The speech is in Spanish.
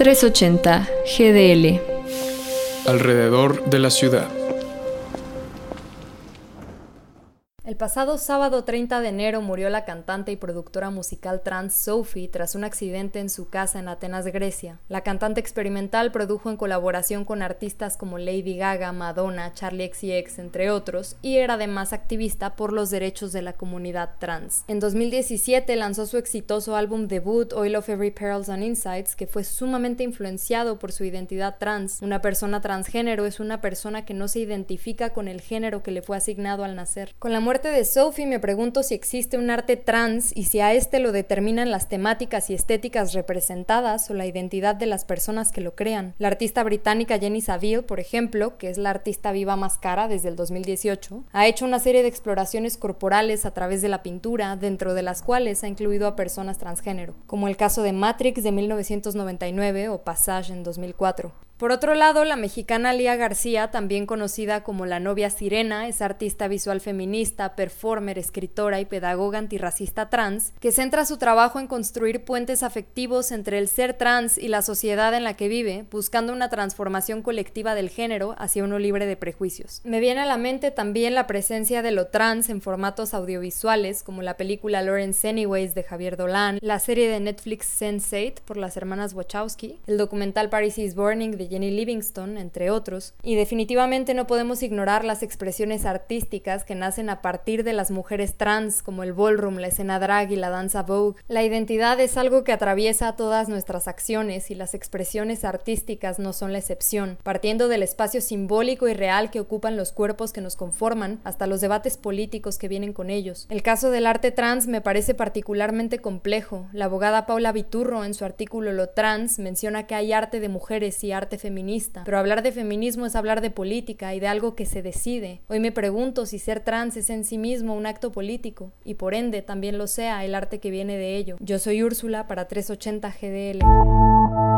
380 GDL. Alrededor de la ciudad. El pasado sábado 30 de enero murió la cantante y productora musical trans Sophie tras un accidente en su casa en Atenas, Grecia. La cantante experimental produjo en colaboración con artistas como Lady Gaga, Madonna, Charlie XCX, entre otros, y era además activista por los derechos de la comunidad trans. En 2017 lanzó su exitoso álbum debut Oil of Every Perils and Insights, que fue sumamente influenciado por su identidad trans. Una persona transgénero es una persona que no se identifica con el género que le fue asignado al nacer. Con la muerte de Sophie me pregunto si existe un arte trans y si a este lo determinan las temáticas y estéticas representadas o la identidad de las personas que lo crean. La artista británica Jenny Saville, por ejemplo, que es la artista viva más cara desde el 2018, ha hecho una serie de exploraciones corporales a través de la pintura, dentro de las cuales ha incluido a personas transgénero, como el caso de Matrix de 1999 o Passage en 2004. Por otro lado, la mexicana Lía García, también conocida como la novia Sirena, es artista visual feminista, performer, escritora y pedagoga antirracista trans, que centra su trabajo en construir puentes afectivos entre el ser trans y la sociedad en la que vive, buscando una transformación colectiva del género hacia uno libre de prejuicios. Me viene a la mente también la presencia de lo trans en formatos audiovisuales, como la película Lawrence Anyways de Javier Dolan, la serie de Netflix Sense8 por las hermanas Wachowski, el documental Paris is Burning de Jenny Livingston, entre otros, y definitivamente no podemos ignorar las expresiones artísticas que nacen a partir de las mujeres trans, como el ballroom, la escena drag y la danza vogue. La identidad es algo que atraviesa todas nuestras acciones y las expresiones artísticas no son la excepción, partiendo del espacio simbólico y real que ocupan los cuerpos que nos conforman hasta los debates políticos que vienen con ellos. El caso del arte trans me parece particularmente complejo. La abogada Paula Viturro en su artículo Lo Trans menciona que hay arte de mujeres y arte feminista, pero hablar de feminismo es hablar de política y de algo que se decide. Hoy me pregunto si ser trans es en sí mismo un acto político, y por ende también lo sea el arte que viene de ello. Yo soy Úrsula para 380 GDL.